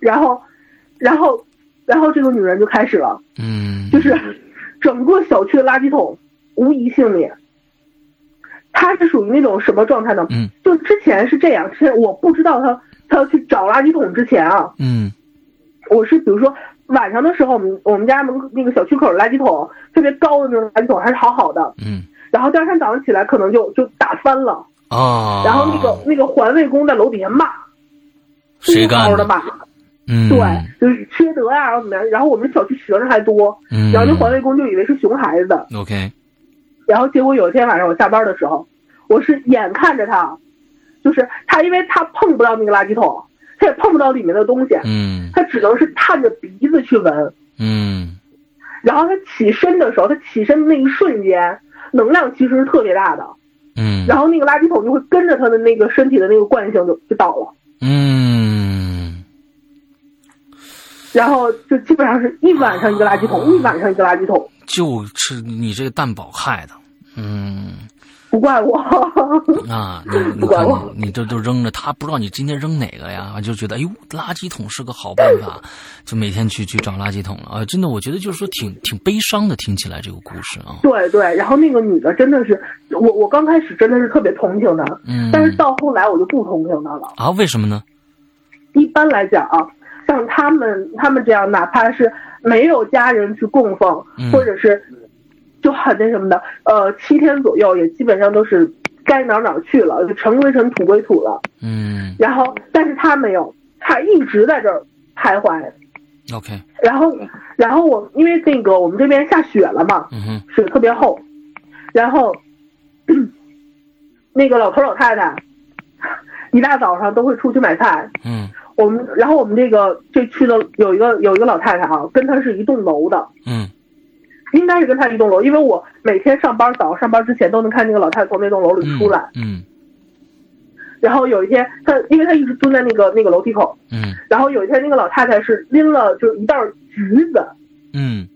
然后，然后，然后这个女人就开始了，嗯，就是整个小区的垃圾桶无一幸免。他是属于那种什么状态呢？嗯，就之前是这样，之前我不知道他他要去找垃圾桶之前啊，嗯。我是比如说晚上的时候，我们我们家门口那个小区口的垃圾桶特别高的那种垃圾桶还是好好的，嗯。然后第二天早上起来可能就就打翻了。啊，然后那个那个环卫工在楼底下骂，谁干的？骂，嗯，对，就是缺德呀、然后怎么样？然后我们小区学生还多，嗯，然后那环卫工就以为是熊孩子，OK，然后结果有一天晚上我下班的时候，我是眼看着他，就是他，因为他碰不到那个垃圾桶，他也碰不到里面的东西，嗯他只能是探着鼻子去闻。嗯然后他起身的时候，他起身的那一瞬间，能量其实是特别大的，嗯，然后那个垃圾桶就会跟着他的那个身体的那个惯性就就倒了。嗯然后就基本上是一晚上一个垃圾桶，一晚上一个垃圾桶，就是你这个蛋宝害的，嗯不怪我。啊，你你这都扔着，他不知道你今天扔哪个呀，就觉得哎呦，垃圾桶是个好办法，就每天去去找垃圾桶了啊！真的，我觉得就是说挺挺悲伤的，听起来这个故事啊，对对，然后那个女的真的是，我我刚开始真的是特别同情她，嗯，但是到后来我就不同情她了。啊，为什么呢？一般来讲啊，像他们他们这样，哪怕是没有家人去供奉，嗯或者是就很那什么的，呃，七天左右也基本上都是该哪儿哪儿去了，就尘归尘，土归土了。嗯然后，但是他没有，他一直在这儿徘徊。，OK，然后，然后我因为那个我们这边下雪了嘛，嗯哼，雪特别厚，然后 那个老头老太太一大早上都会出去买菜。嗯我们然后我们这个这区的有一个有一个老太太啊，跟她是一栋楼的，嗯。应该是跟她一栋楼，因为我每天上班早上上班之前都能看那个老太太从那栋楼里嗯，出来。嗯然后有一天，她因为她一直蹲在那个那个楼梯口，嗯。然后有一天那个老太太是拎了就是一袋橘子，嗯。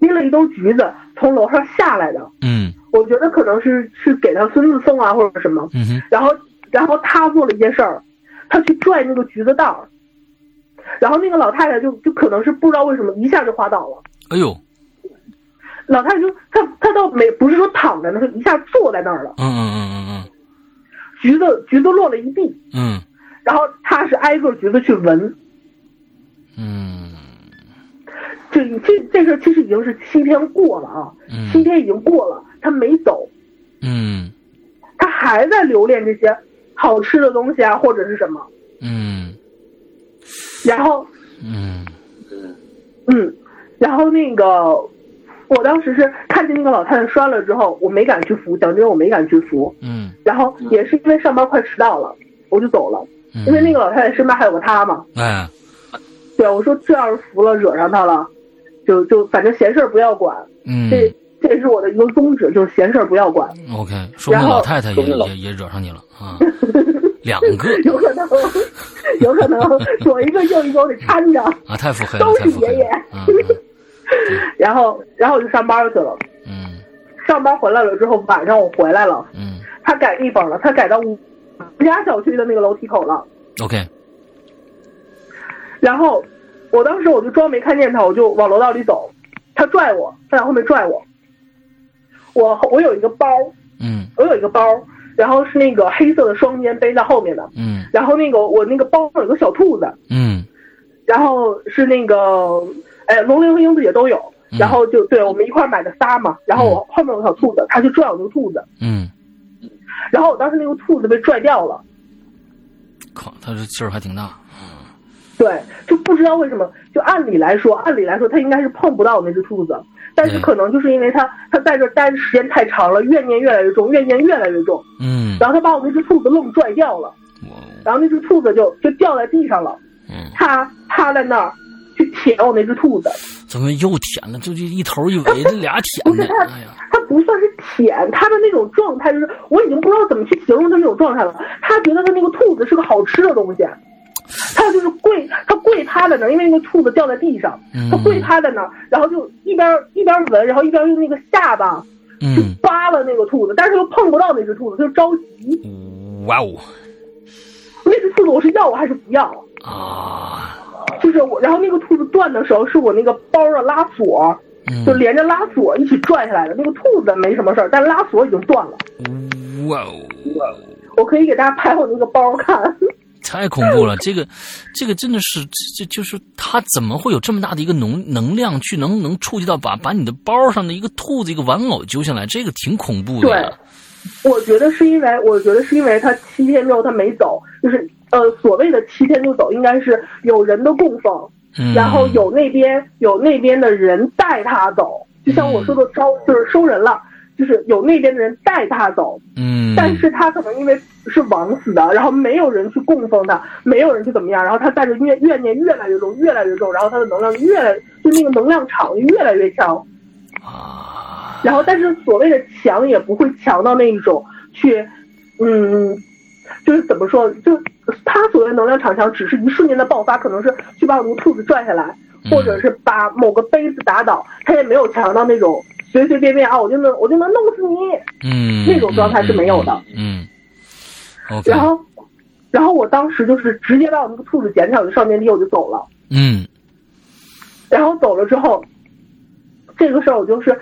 拎了一兜橘子从楼上下来的。嗯。我觉得可能是是给她孙子送啊，或者什么。嗯哼，然后，然后她做了一件事儿，他去拽那个橘子袋儿，然后那个老太太就就可能是不知道为什么一下就滑倒了。哎呦，老太太就她她倒没不是说躺着呢，她一下坐在那儿了，嗯嗯嗯嗯橘子橘子落了一地，嗯然后他是挨个橘子去闻。嗯这这这事儿其实已经是七天过了啊，嗯七天已经过了，他没走。嗯他还在留恋这些好吃的东西啊，或者是什么。嗯然后，嗯嗯，然后那个，我当时是看见那个老太太摔了之后，我没敢去扶，讲真，我没敢去扶。嗯然后也是因为上班快迟到了，我就走了。嗯，因为那个老太太身边还有个他嘛，哎，对我说这要是扶了惹上他了，就就反正闲事儿不要管。嗯这这也是我的一个宗旨，就是闲事儿不要管。，OK，说明老太太也也也惹上你了啊，两个有可能，有可能 左一个右一个我得搀着，啊，太腹黑了，都是爷爷 然后然后我就上班去了。嗯上班回来了之后，晚上我回来了，嗯他改地方了，他改到我我家小区的那个楼梯口了。，OK，然后我当时我就装没看见他，我就往楼道里走，他拽我，他在后面拽我。我我有一个包，嗯。我有一个包，然后是那个黑色的双肩背在后面的，嗯。然后那个我那个包上有个小兔子，嗯。然后是那个，哎，龙鳞和英子也都有，嗯。然后就对我们一块儿买的仨嘛，然后我后面有个小兔子，他就拽我那个兔子，嗯，然后我当时那个兔子被拽掉了，靠，他这劲儿还挺大，对，就不知道为什么，就按理来说，按理来说他应该是碰不到那只兔子，但是可能就是因为他他在这待的时间太长了，怨念越来越重，怨念越来越重，嗯，然后他把我那只兔子愣拽掉了，然后那只兔子就就掉在地上了，嗯，他趴在那儿去舔我那只兔子，怎么又舔了？就这一头一尾，这俩舔的不是，他他不算是舔，他的那种状态就是我已经不知道怎么去形容他那种状态了。他觉得他那个兔子是个好吃的东西，他就是跪，他跪趴在那儿，因为那个兔子掉在地上，嗯他跪趴在那儿，然后就一边一边闻，然后一边用那个下巴去嗯，扒拉那个兔子，但是又碰不到那只兔子，他就着急。哇哦那只兔子我是要我还是不要？啊，就是我，然后那个兔子断的时候是我那个包的拉锁，嗯就连着拉锁一起拽下来的。那个兔子没什么事儿，但拉锁已经断了。哇哦。我可以给大家拍我那个包看。太恐怖了，这个，这个真的是，这这就是他怎么会有这么大的一个能能量去能能触及到把把你的包上的一个兔子一个玩偶揪下来，这个挺恐怖的对。我觉得是因为，我觉得是因为他七天之后他没走，就是呃所谓的七天就走，应该是有人的供奉，嗯，然后有那边有那边的人带他走，就像我说的招就是收人了，就是有那边的人带他走，嗯，但是他可能因为是枉死的，然后没有人去供奉他，没有人去怎么样，然后他带着怨怨念越来越重，越来越重，然后他的能量越来就那个能量场越来越强，啊，然后但是所谓的强也不会强到那一种去，嗯，就是怎么说，就他所谓能量场强，只是一瞬间的爆发，可能是去把我那个兔子拽下来，嗯或者是把某个杯子打倒，他也没有强到那种随随便便啊，我就能我就能弄死你。嗯，那种状态是没有的嗯。然后，然后我当时就是直接把我那个兔子捡起来，我就上电梯我就走了。嗯然后走了之后，这个事儿我就是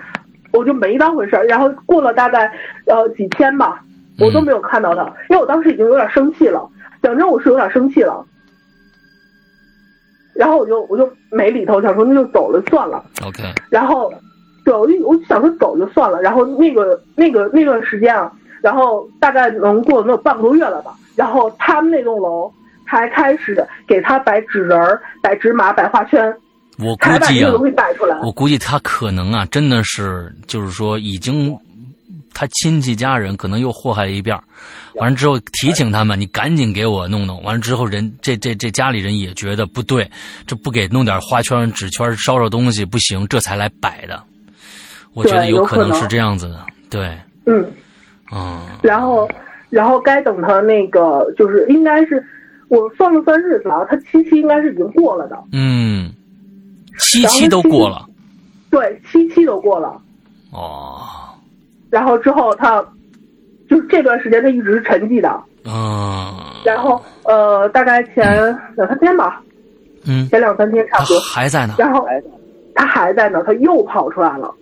我就没当回事儿。然后过了大概呃几天吧，我都没有看到他，因为我当时已经有点生气了，讲真我是有点生气了。然后我就我就没理头，想说那就走了算了。OK，然后，对，我想说走就算了。然后那个那个那段时间啊，然后大概能过能有半个多月了吧。然后他们那栋楼才开始给他摆纸人儿、摆纸马、摆花圈，我估计啊。我估计他可能啊，真的是就是说已经。他亲戚家人可能又祸害了一遍儿，完了之后提醒他们，你赶紧给我弄弄。完了之后人这这这家里人也觉得不对，这不给弄点花圈、纸圈烧烧东西不行，这才来摆的。我觉得有可能是这样子的，对，嗯，嗯然后然后该等他那个就是应该是我算了算日子啊，他七期应该是已经过了的，嗯，七期都过了对，七期都过了。哦，然后之后他就是这段时间他一直是沉寂的。嗯然后呃，大概前两三天吧，嗯，前两三天差不多。还在呢，然后他还在呢，他又跑出来了，哦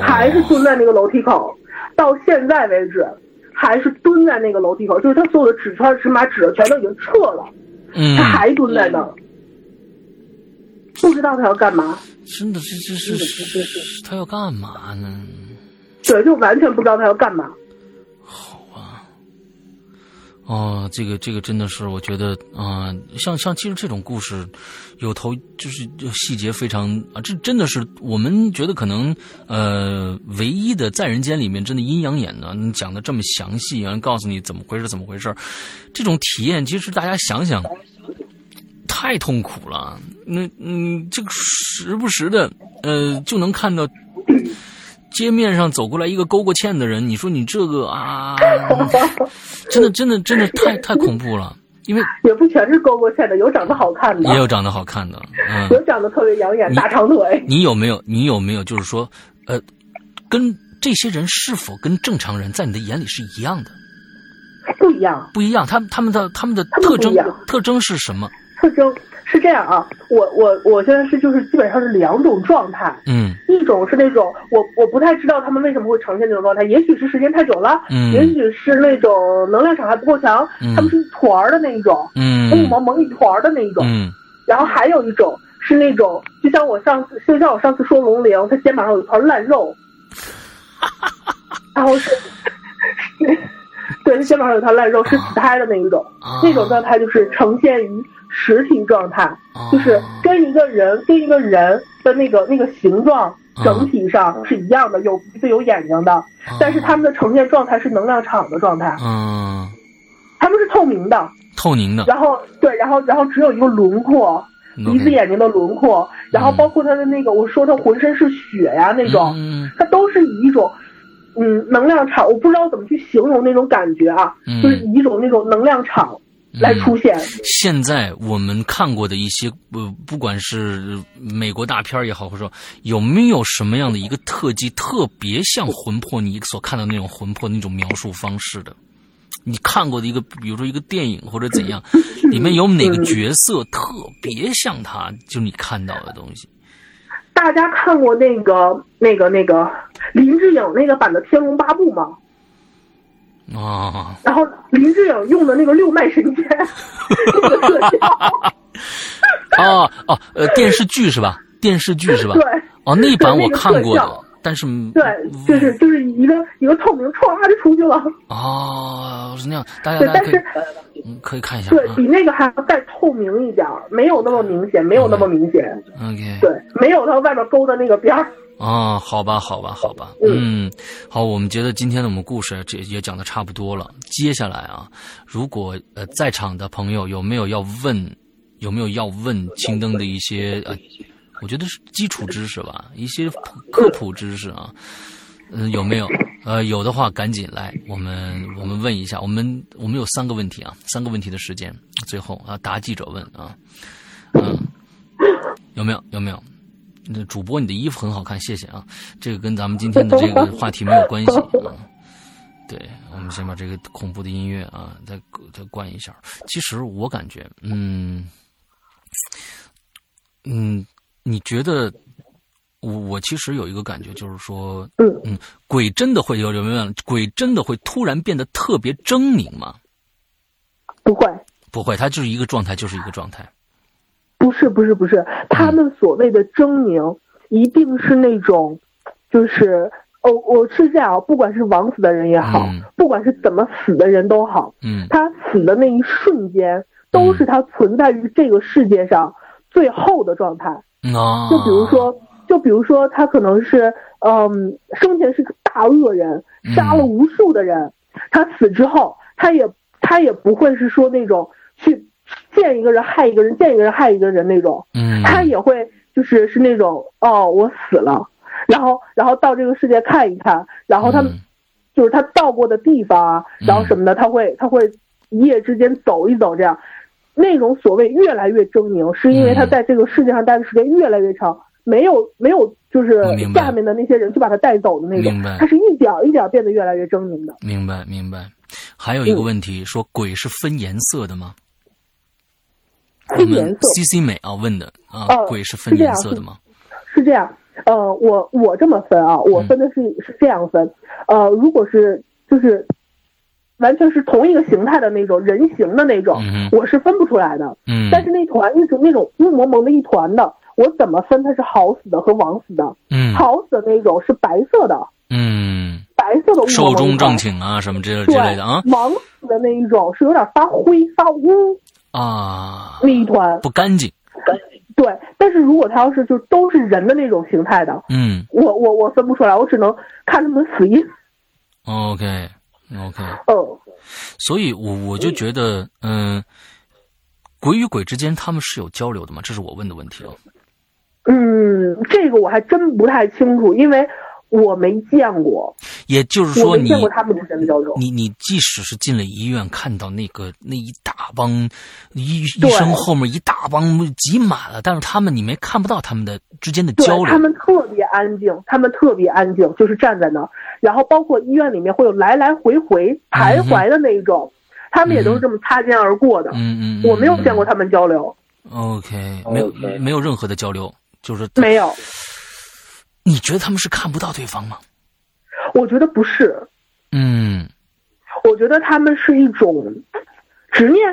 还是蹲在那个楼梯口，到现在为止还是蹲在那个楼梯口，就是他所有的纸圈、纸马、纸全都已经撤了，嗯他，还蹲在那儿，不知道他要干嘛。真的这这是是他要干嘛呢？对，就完全不知道他要干嘛。哦，这个这个真的是，我觉得啊、像像其实这种故事，有头就是就细节非常啊，这真的是我们觉得可能呃唯一的在人间里面真的阴阳眼呢，你讲的这么详细，然后告诉你怎么回事怎么回事，这种体验其实大家想想太痛苦了。那嗯，这个时不时的呃就能看到。街面上走过来一个勾过欠的人，你说你这个啊，真的真的真的太 太恐怖了，因为也不全是勾过线的，有长得好看的，也有长得好看的，嗯，有长得特别养眼、大长腿。你有没有你有没有就是说，呃，跟这些人是否跟正常人在你的眼里是一样的？不一样，不一样，他们他们的他们的特征特征是什么？特征是这样啊，我我我现在是就是基本上是两种状态，嗯。一种是那种我我不太知道他们为什么会呈现这种状态，也许是时间太久了，嗯也许是那种能量场还不够强，嗯他们是一团儿的那一种，嗯雾蒙蒙一团儿的那一种，嗯。然后还有一种是那种，就像我上次，就像我上次说龙灵，他肩膀上有一团烂肉，然后是，对，他肩膀上有一团烂肉，是死胎的那一种，啊那种状态就是呈现于实体状态，啊就是跟一个人跟一个人的那个那个形状整体上是一样的，有鼻子有眼睛的，但是他们的呈现状态是能量场的状态，嗯他们是透明的，透明的。然后对，然后然后只有一个轮廓。鼻子眼睛的轮廓，然后包括他的那个，我说他浑身是血呀那种，嗯他都是以一种，嗯，能量场，我不知道怎么去形容那种感觉啊，嗯。就是以一种那种能量场来出现。现在我们看过的一些，呃，不管是美国大片儿也好，或者说有没有什么样的一个特技特别像魂魄，你所看到那种魂魄那种描述方式的？你看过的一个，比如说一个电影或者怎样，里面有哪个角色特别像他？就你看到的东西。大家看过那个那个那个林志颖那个版的《天龙八部》吗？啊，然后林志颖用的那个六脉神剑那个特效，哦哦，呃，电视剧是吧？电视剧是吧？对哦，那一版我看过的，但是对，就是就是一个一个透明歘就出去了。哦是那样，大家对，但是嗯可以看一下啊对比那个还要再透明一点儿，没有那么明显，没有那么明显。，OK。对，没有它外面勾的那个边儿。哦，好吧，好吧，好吧，嗯，好，我们觉得今天的我们故事这也讲的差不多了。接下来啊，如果呃在场的朋友有没有要问，有没有要问青灯的一些呃，我觉得是基础知识吧，一些科普知识啊，嗯、有没有？呃，有的话赶紧来，我们我们问一下，我们我们有三个问题啊，三个问题的时间，最后啊答记者问啊，嗯，有没有？有没有？那主播，你的衣服很好看，谢谢啊。这个跟咱们今天的这个 话题没有关系啊。对，我们先把这个恐怖的音乐啊，再再关一下。其实我感觉，嗯嗯，你觉得我我其实有一个感觉，就是说，嗯嗯，鬼真的会有有没有？鬼真的会突然变得特别狰狞吗？不会，不会，它就是一个状态，就是一个状态。不是，不是，不是，他们所谓的狰狞，一定是那种，就是，哦，我是这样，不管是枉死的人也好，嗯不管是怎么死的人都好，嗯。他死的那一瞬间，都是他存在于这个世界上最后的状态。啊，就比如说，就比如说，他可能是，嗯，生前是个大恶人，杀了无数的人，他死之后，他也他也不会是说那种去见一个人害一个人，见一个人害一个人那种，嗯，他也会就是是那种哦，我死了，然后然后到这个世界看一看，然后他就是他到过的地方啊，然后什么的，他会他会一夜之间走一走这样。那种所谓越来越狰狞，是因为他嗯在这个世界上待的时间越来越长，没有没有就是下面的那些人去把他带走的那种他是一点儿一点儿变得越来越狰狞的。明白明白。还有一个嗯问题，说鬼是分颜色的吗？我们分颜色 C C 美啊问的啊，哦鬼是分颜色的吗？是这样，呃，我我这么分啊，我分的是、是这样分，呃，如果是就是完全是同一个形态的那种人形的那种，嗯我是分不出来的。嗯，但是那团一种那种雾蒙蒙的一团的，我怎么分它是好死的和枉死的？嗯好死的那种是白色的，嗯白白色的雾寿终正寝寝啊什么之之类的啊王死的那一种是有点发灰发乌啊，那一团，不干净。对。但是如果他要是就都是人的那种形态的，嗯我我我分不出来，我只能看他们死因。，OK OK，嗯，所以我我就觉得，嗯、鬼与鬼之间他们是有交流的吗？这是我问的问题哦。嗯，这个我还真不太清楚，因为我没见过，也就是说你。你你即使是进了医院，看到那个那一大帮医医生后面一大帮挤满了，但是他们你没看不到他们的之间的交流他。们特别安静，他们特别安静，就是站在那儿。然后包括医院里面会有来来回回徘徊的那一种，他们也都是这么擦肩而过的。嗯嗯，我没有见过他。他们交流，OK，没有没有任何的交流，就是没有。你觉得他们是看不到对方吗？我觉得不是，嗯。我觉得他们是一种执念，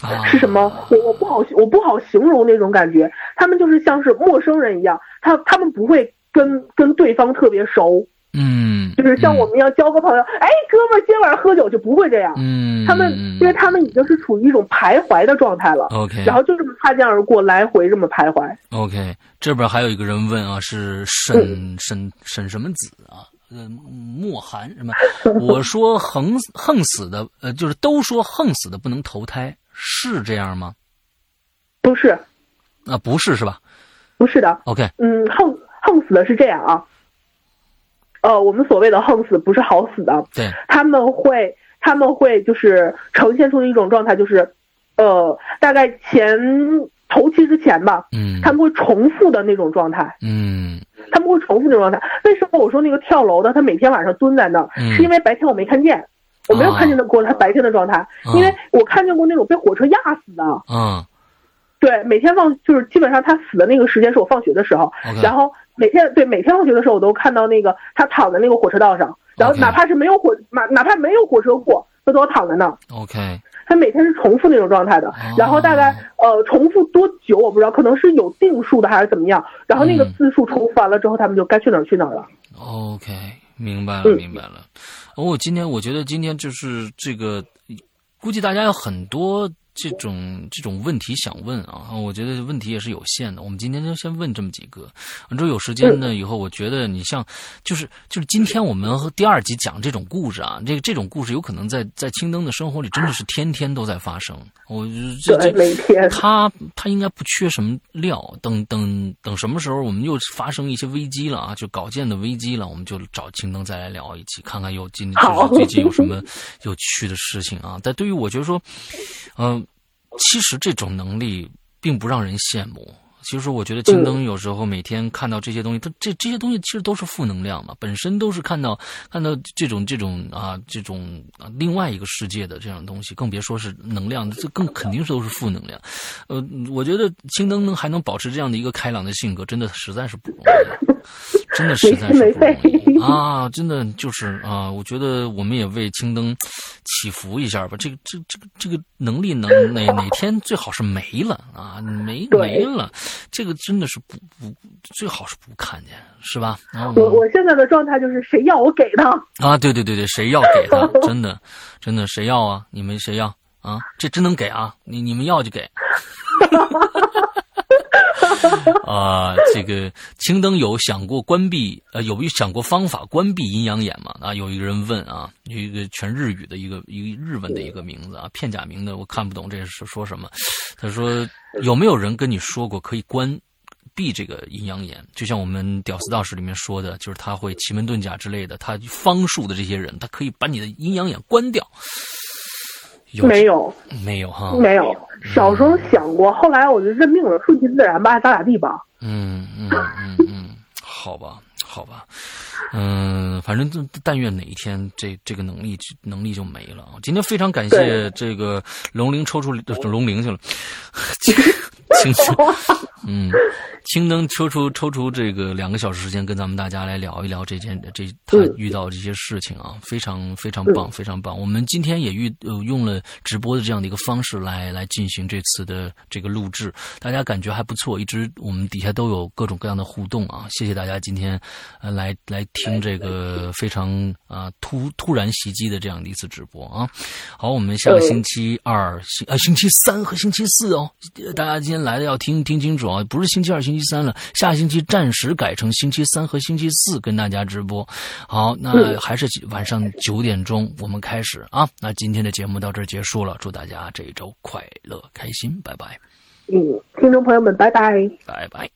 啊，是什么？我我不好我不好形容那种感觉，他们就是像是陌生人一样，他他们不会跟跟对方特别熟，嗯，就是像我们要交个朋友，哎，哥们儿，今晚上喝酒就不会这样。嗯，他们嗯。因为他们已经是处于一种徘徊的状态了，OK，然后就这么擦肩而过，来回这么徘徊。OK，这边还有一个人问啊，是沈沈沈什么子啊？呃，莫寒什么？我说横横死的，呃，就是都说横死的不能投胎，是这样吗？不是，啊，不是是吧不是的，？OK，嗯，横横死的是这样啊，呃，我们所谓的横死不是好死的，对，他们会他们会就是呈现出的一种状态，就是，呃，大概前头期之前吧，嗯他们会重复的那种状态，嗯他们会重复那种状态。为什么我说那个跳楼的他每天晚上蹲在那儿，嗯。是因为白天我没看见，我没有看见过他白天的状态，因为我看见过那种被火车压死的。嗯对，每天放就是基本上他死的那个时间是我放学的时候。然后每天对每天放学的时候我都看到那个他躺在那个火车道上，然后哪怕是没有火哪哪怕没有火车过，他都要躺在那儿。，OK，他每天是重复那种状态的，然后大概呃重复多久我不知道，可能是有定数的还是怎么样。然后那个嗯字数重复完了之后，他们就该去哪儿去哪儿了。OK，明白了，嗯明白了。哦，今天我觉得今天就是这个，估计大家有很多这种这种问题想问啊，我觉得问题也是有限的。我们今天就先问这么几个，完之后有时间呢，以后我觉得你像就是就是今天我们和第二集讲这种故事啊，这个这种故事有可能在在青灯的生活里真的是天天都在发生。我这对，这他他应该不缺什么料，等等等什么时候我们又发生一些危机了啊，就稿件的危机了，我们就找青灯再来聊一期，看看有今好就是最近有什么 有趣的事情啊。但对于我觉得说，嗯、其实这种能力并不让人羡慕。其实我觉得青灯有时候每天看到这些东西，它这这些东西其实都是负能量嘛，本身都是看到看到这种这种啊这种啊另外一个世界的这样东西，更别说是能量，这更肯定是都是负能量。呃，我觉得青灯能还能保持这样的一个开朗的性格，真的实在是不容易，真的实在是不容易 啊！真的就是啊，我觉得我们也为青灯祈福一下吧。这个这这个这个能力能哪哪天最好是没了啊，没没了，这个真的是不不最好是不看见，是吧？我我现在的状态就是谁要我给他，啊，对对对对，谁要给他？真的，真的，谁要啊？你们谁要啊？这真能给啊？你你们要就给。啊、这个青灯有想过关闭呃，有想过方法关闭阴阳眼吗？啊，有一个人问啊，有一个全日语的一个一个日文的一个名字啊，片假名的我看不懂这是说什么。他说有没有人跟你说过可以关闭这个阴阳眼？就像我们《屌丝道士》里面说的，就是他会奇门遁甲之类的，他方术的这些人，他可以把你的阴阳眼关掉。有没有没有哈？没有。小时候想过，后来我就认命了，顺其自然吧，咋咋地吧。嗯嗯嗯嗯，好吧，好吧，嗯，反正但但愿哪一天这这个能力能力就没了啊！今天非常感谢这个龙鳞抽出龙鳞去了，青青 嗯，青灯抽出抽出这个两个小时时间，跟咱们大家来聊一聊这件这他遇到这些事情啊，非常非常棒，非常棒。我们今天也遇呃用了直播的这样的一个方式来来进行这次的这个录制，大家感觉还不错，一直我们底下都有各种各样的互动啊，谢谢大家今天呃来来听这个非常啊突突然袭击的这样的一次直播啊。好，我们下个星期二星啊星期三和星期四哦，大家今天来的要听听清楚啊，不是星期二、星期三了，下星期暂时改成星期三和星期四跟大家直播。好，那还是晚上九点钟我们开始啊。那今天的节目到这儿结束了，祝大家这一周快乐开心，拜拜。嗯，听众朋友们，拜拜，拜拜。